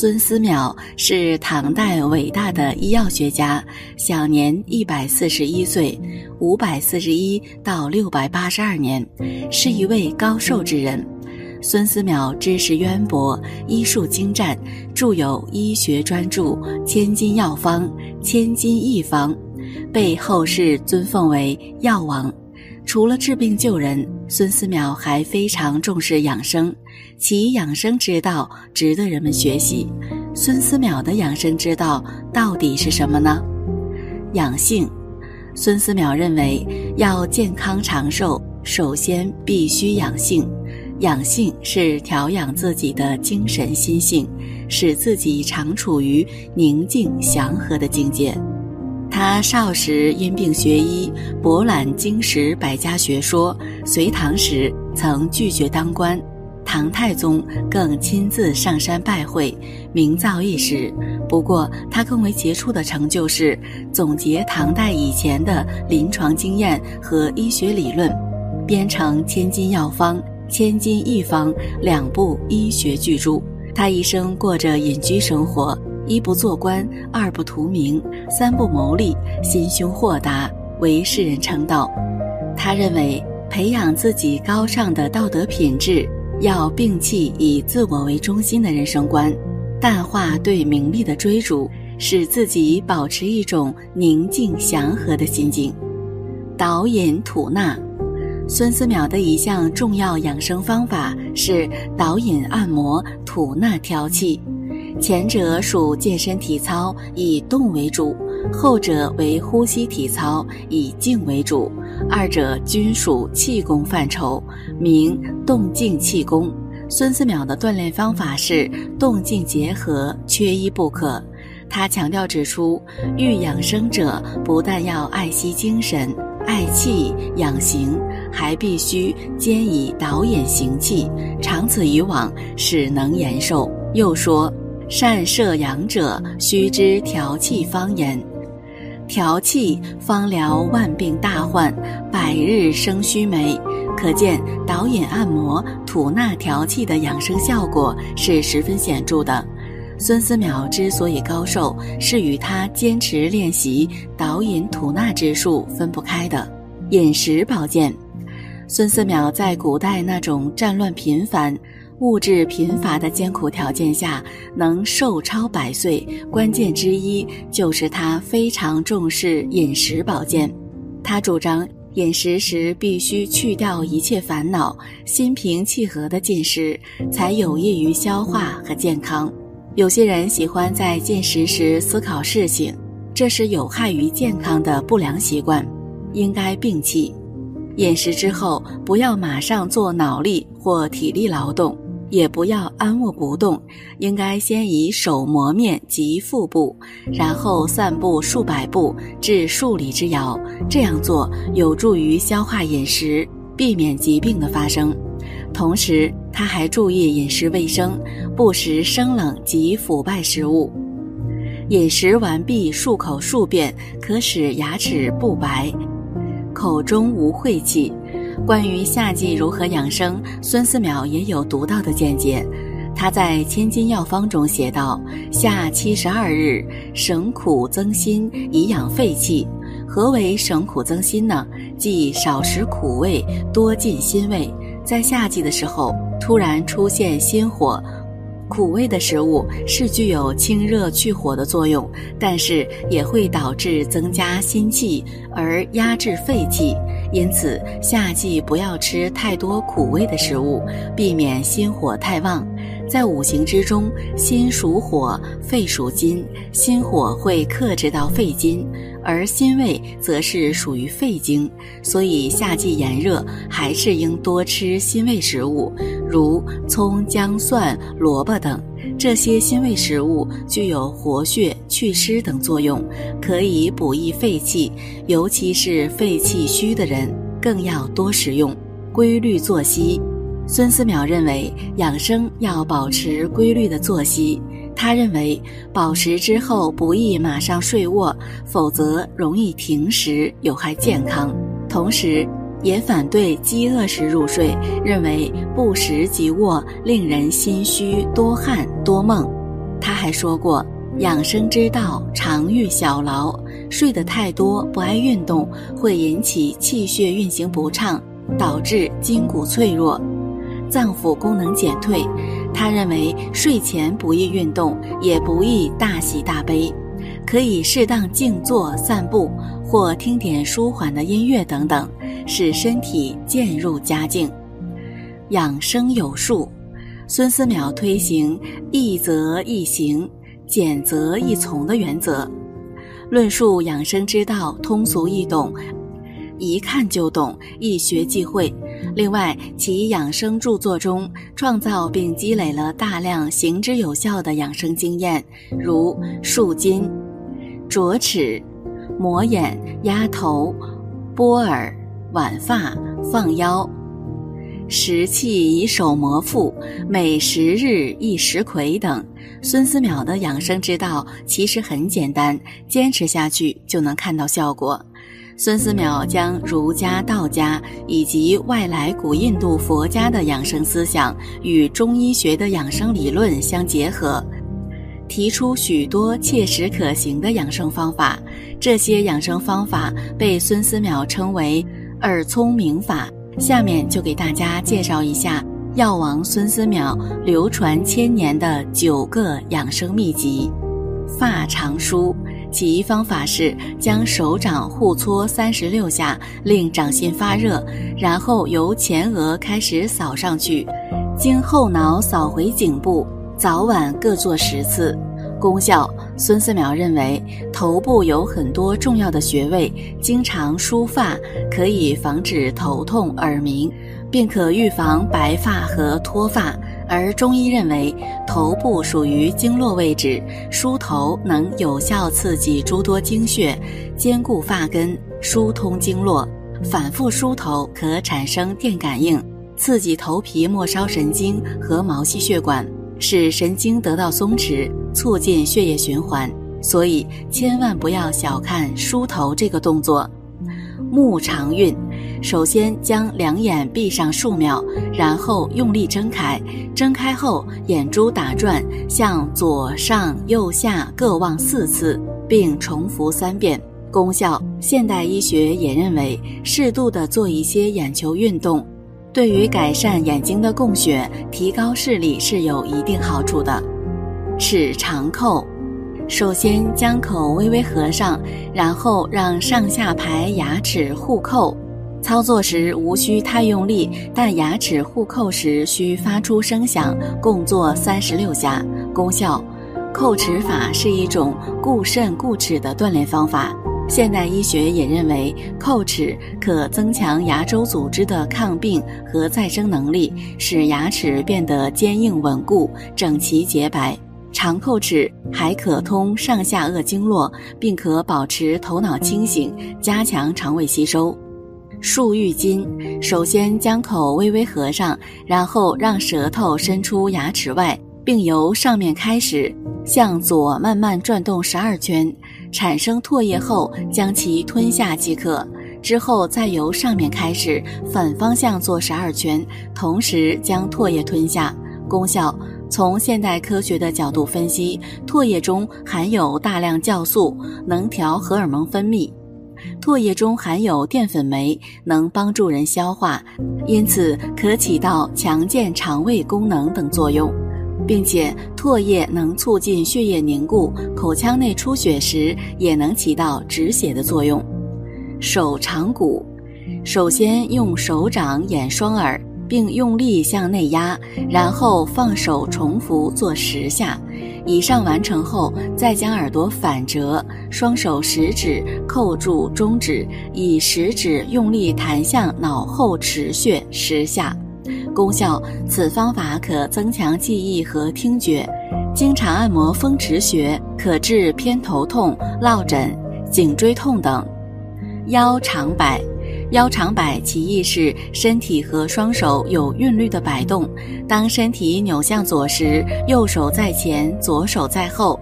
孙思邈是唐代伟大的医药学家，享年一百四十一岁，五百四十一到六百八十二年，是一位高寿之人。孙思邈知识渊博，医术精湛，著有医学专著《千金药方》《千金一方》，被后世尊奉为药王。除了治病救人，孙思邈还非常重视养生，其养生之道值得人们学习。孙思邈的养生之道到底是什么呢？养性。孙思邈认为，要健康长寿，首先必须养性。养性是调养自己的精神心性，使自己常处于宁静祥和的境界。他少时因病学医，博览经史百家学说。隋唐时曾拒绝当官，唐太宗更亲自上山拜会，名噪一时。不过，他更为杰出的成就是总结唐代以前的临床经验和医学理论，编成《千金药方》《千金一方》两部医学巨著。他一生过着隐居生活。一不做官，二不图名，三不谋利，心胸豁达，为世人称道。他认为，培养自己高尚的道德品质，要摒弃以自我为中心的人生观，淡化对名利的追逐，使自己保持一种宁静祥和的心境。导引吐纳，孙思邈的一项重要养生方法是导引按摩、吐纳调气。前者属健身体操，以动为主；后者为呼吸体操，以静为主。二者均属气功范畴，名动静气功。孙思邈的锻炼方法是动静结合，缺一不可。他强调指出，欲养生者不但要爱惜精神、爱气、养形，还必须兼以导引行气，长此以往，使能延寿。又说。善摄阳者，须知调气方言。调气方疗万病大患，百日生须眉。可见导引按摩、吐纳调气的养生效果是十分显著的。孙思邈之所以高寿，是与他坚持练习导引吐纳之术分不开的。饮食保健，孙思邈在古代那种战乱频繁。物质贫乏的艰苦条件下，能寿超百岁，关键之一就是他非常重视饮食保健。他主张饮食时必须去掉一切烦恼，心平气和的进食，才有益于消化和健康。有些人喜欢在进食时思考事情，这是有害于健康的不良习惯，应该摒弃。饮食之后，不要马上做脑力或体力劳动。也不要安卧不动，应该先以手磨面及腹部，然后散步数百步至数里之遥。这样做有助于消化饮食，避免疾病的发生。同时，他还注意饮食卫生，不食生冷及腐败食物。饮食完毕，漱口数遍，可使牙齿不白，口中无晦气。关于夏季如何养生，孙思邈也有独到的见解。他在《千金药方》中写道：“夏七十二日，省苦增辛，以养肺气。何为省苦增辛呢？即少食苦味，多进辛味。在夏季的时候，突然出现心火，苦味的食物是具有清热去火的作用，但是也会导致增加心气而压制肺气，因此夏季不要吃太多苦味的食物，避免心火太旺。在五行之中，心属火，肺属金，心火会克制到肺金，而心胃则是属于肺经，所以夏季炎热还是应多吃辛味食物，如葱、姜、蒜、萝卜等。这些辛味食物具有活血、祛湿等作用，可以补益肺气，尤其是肺气虚的人更要多食用。规律作息。孙思邈认为，养生要保持规律的作息。他认为，饱食之后不宜马上睡卧，否则容易停食，有害健康。同时，也反对饥饿时入睡，认为不食即卧令人心虚、多汗、多梦。他还说过，养生之道常遇小劳，睡得太多、不爱运动，会引起气血运行不畅，导致筋骨脆弱。脏腑功能减退，他认为睡前不宜运动，也不宜大喜大悲，可以适当静坐、散步，或听点舒缓的音乐等等，使身体渐入佳境。养生有术，孙思邈推行易则易行，简则易从的原则，论述养生之道，通俗易懂。一看就懂，一学即会。另外，其养生著作中创造并积累了大量行之有效的养生经验，如树筋、啄齿、磨眼、压头、拨耳、挽发、放腰、食气以手摩腹、每十日一食葵等。孙思邈的养生之道其实很简单，坚持下去就能看到效果。孙思邈将儒家、道家以及外来古印度佛家的养生思想与中医学的养生理论相结合，提出许多切实可行的养生方法。这些养生方法被孙思邈称为“耳聪明法”。下面就给大家介绍一下药王孙思邈流传千年的九个养生秘籍：发长梳。其方法是将手掌互搓三十六下，令掌心发热，然后由前额开始扫上去，经后脑扫回颈部，早晚各做十次。功效：孙思邈认为，头部有很多重要的穴位，经常梳发可以防止头痛、耳鸣，并可预防白发和脱发。而中医认为，头部属于经络位置，梳头能有效刺激诸多经穴，兼顾发根，疏通经络。反复梳头可产生电感应，刺激头皮末梢神经和毛细血管，使神经得到松弛，促进血液循环。所以，千万不要小看梳头这个动作。目长运。首先将两眼闭上数秒，然后用力睁开。睁开后，眼珠打转，向左上右下各望四次，并重复三遍。功效：现代医学也认为，适度的做一些眼球运动，对于改善眼睛的供血、提高视力是有一定好处的。齿长扣，首先将口微微合上，然后让上下排牙齿互扣。操作时无需太用力，但牙齿互扣时需发出声响，共做三十六下。功效：扣齿法是一种固肾固齿的锻炼方法。现代医学也认为，叩齿可增强牙周组织的抗病和再生能力，使牙齿变得坚硬稳固、整齐洁白。长叩齿还可通上下颚经络，并可保持头脑清醒，加强肠胃吸收。漱玉筋，首先将口微微合上，然后让舌头伸出牙齿外，并由上面开始向左慢慢转动十二圈，产生唾液后将其吞下即可。之后再由上面开始反方向做十二圈，同时将唾液吞下。功效：从现代科学的角度分析，唾液中含有大量酵素，能调荷尔蒙分泌。唾液中含有淀粉酶，能帮助人消化，因此可起到强健肠胃功能等作用。并且唾液能促进血液凝固，口腔内出血时也能起到止血的作用。手长骨，首先用手掌掩双耳，并用力向内压，然后放手重复做十下。以上完成后，再将耳朵反折，双手食指扣住中指，以食指用力弹向脑后池穴十下。功效：此方法可增强记忆和听觉。经常按摩风池穴，可治偏头痛、落枕、颈椎痛等。腰长摆，腰长摆其意是身体和双手有韵律的摆动。当身体扭向左时，右手在前，左手在后。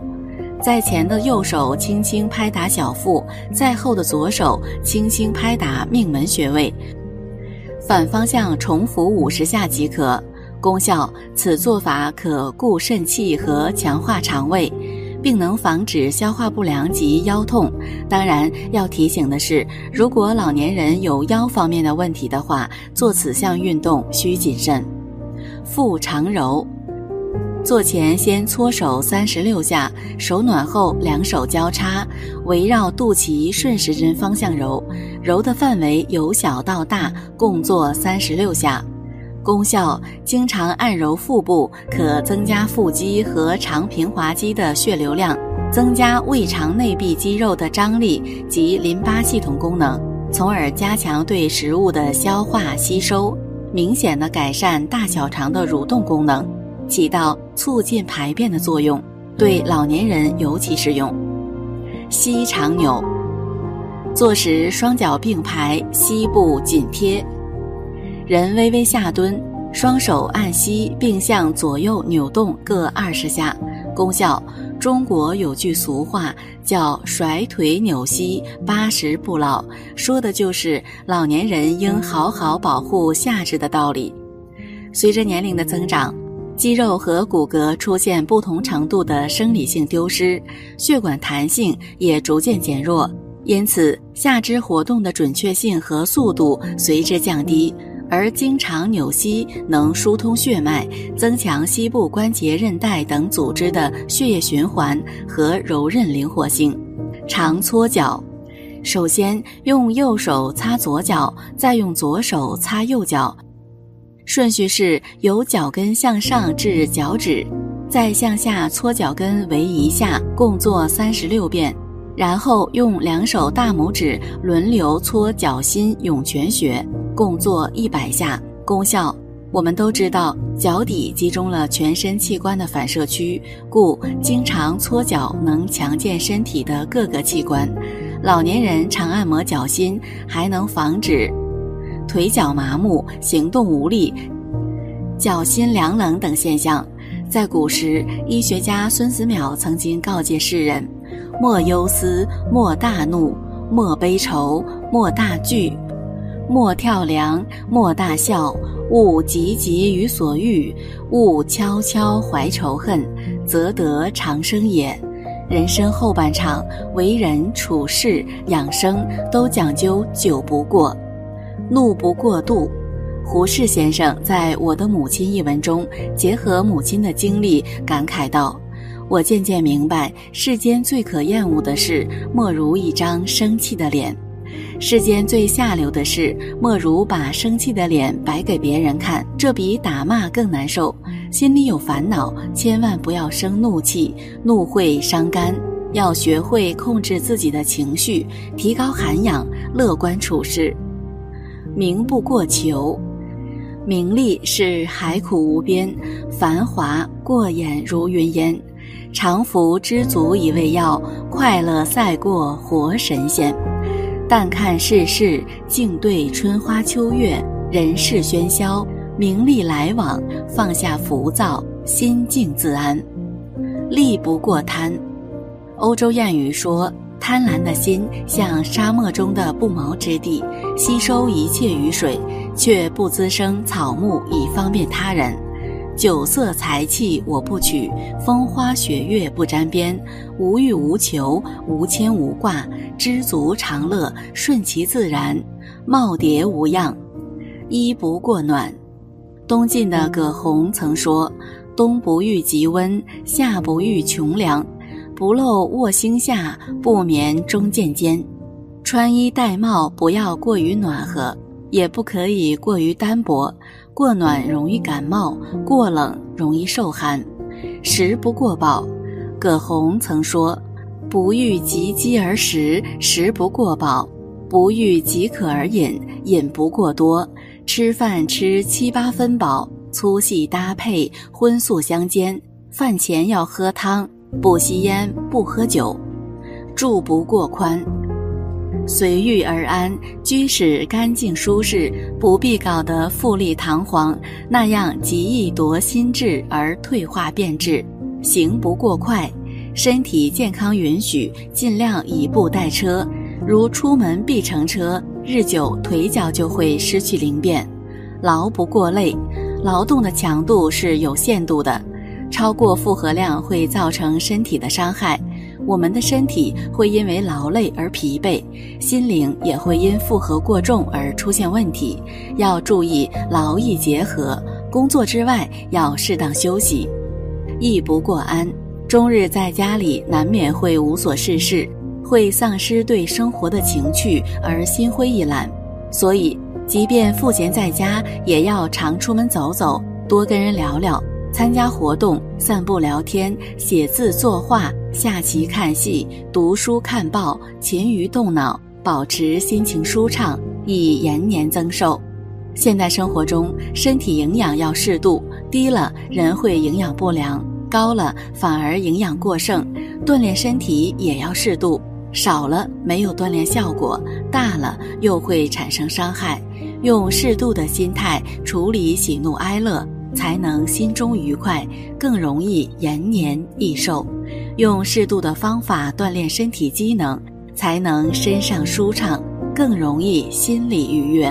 在前的右手轻轻拍打小腹，在后的左手轻轻拍打命门穴位。反方向重复五十下即可。功效：此做法可固肾气和强化肠胃。并能防止消化不良及腰痛。当然，要提醒的是，如果老年人有腰方面的问题的话，做此项运动需谨慎。腹长揉，做前先搓手三十六下，手暖后两手交叉，围绕肚脐顺时针方向揉，揉的范围由小到大，共做三十六下。功效：经常按揉腹部，可增加腹肌和肠平滑肌的血流量，增加胃肠内壁肌肉的张力及淋巴系统功能，从而加强对食物的消化吸收，明显的改善大小肠的蠕动功能，起到促进排便的作用，对老年人尤其适用。膝长扭，坐时双脚并排，膝部紧贴。人微微下蹲，双手按膝，并向左右扭动各二十下。功效：中国有句俗话叫“甩腿扭膝，八十不老”，说的就是老年人应好好保护下肢的道理。随着年龄的增长，肌肉和骨骼出现不同程度的生理性丢失，血管弹性也逐渐减弱，因此下肢活动的准确性和速度随之降低。而经常扭膝能疏通血脉，增强膝部关节、韧带等组织的血液循环和柔韧灵活性。常搓脚，首先用右手擦左脚，再用左手擦右脚，顺序是由脚跟向上至脚趾，再向下搓脚跟为一下，共做三十六遍。然后用两手大拇指轮流搓脚心涌泉穴。共做一百下，功效我们都知道，脚底集中了全身器官的反射区，故经常搓脚能强健身体的各个器官。老年人常按摩脚心，还能防止腿脚麻木、行动无力、脚心凉冷等现象。在古时，医学家孙思邈曾经告诫世人：莫忧思，莫大怒，莫悲愁，莫大惧。莫跳梁，莫大笑，勿急急于所欲，勿悄悄怀仇恨，则得长生也。人生后半场，为人处事、养生都讲究久不过，怒不过度。胡适先生在《我的母亲》一文中，结合母亲的经历，感慨道：“我渐渐明白，世间最可厌恶的事，莫如一张生气的脸。”世间最下流的事，莫如把生气的脸摆给别人看，这比打骂更难受。心里有烦恼，千万不要生怒气，怒会伤肝。要学会控制自己的情绪，提高涵养，乐观处事。名不过求，名利是海苦无边，繁华过眼如云烟。常服知足以为药，快乐赛过活神仙。淡看世事，静对春花秋月，人世喧嚣，名利来往，放下浮躁，心静自安。利不过贪。欧洲谚语说：“贪婪的心像沙漠中的不毛之地，吸收一切雨水，却不滋生草木以方便他人。”酒色财气我不取，风花雪月不沾边，无欲无求，无牵无挂，知足常乐，顺其自然，耄耋无恙，衣不过暖。东晋的葛洪曾说：“冬不遇极温，夏不遇穷凉。不露卧星下，不眠中见间。穿衣戴帽不要过于暖和，也不可以过于单薄。过暖容易感冒，过冷容易受寒。食不过饱，葛洪曾说：“不欲极饥而食，食不过饱；不欲极渴而饮，饮不过多。吃饭吃七八分饱，粗细搭配，荤素相间。饭前要喝汤。”不吸烟，不喝酒，住不过宽，随遇而安，居室干净舒适，不必搞得富丽堂皇，那样极易夺心智而退化变质。行不过快，身体健康允许，尽量以步代车。如出门必乘车，日久腿脚就会失去灵便。劳不过累，劳动的强度是有限度的。超过负荷量会造成身体的伤害，我们的身体会因为劳累而疲惫，心灵也会因负荷过重而出现问题。要注意劳逸结合，工作之外要适当休息。逸不过安，终日在家里难免会无所事事，会丧失对生活的情趣而心灰意懒。所以，即便赋闲在家，也要常出门走走，多跟人聊聊。参加活动、散步、聊天、写字、作画、下棋、看戏、读书、看报，勤于动脑，保持心情舒畅，以延年增寿。现代生活中，身体营养要适度，低了人会营养不良，高了反而营养过剩。锻炼身体也要适度，少了没有锻炼效果，大了又会产生伤害。用适度的心态处理喜怒哀乐。才能心中愉快，更容易延年益寿。用适度的方法锻炼身体机能，才能身上舒畅，更容易心理愉悦。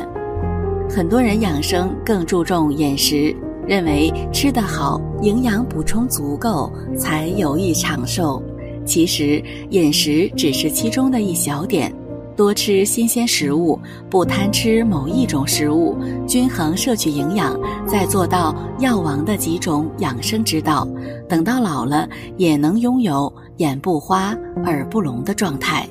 很多人养生更注重饮食，认为吃得好、营养补充足够才有益长寿。其实饮食只是其中的一小点。多吃新鲜食物，不贪吃某一种食物，均衡摄取营养，再做到药王的几种养生之道，等到老了也能拥有眼不花、耳不聋的状态。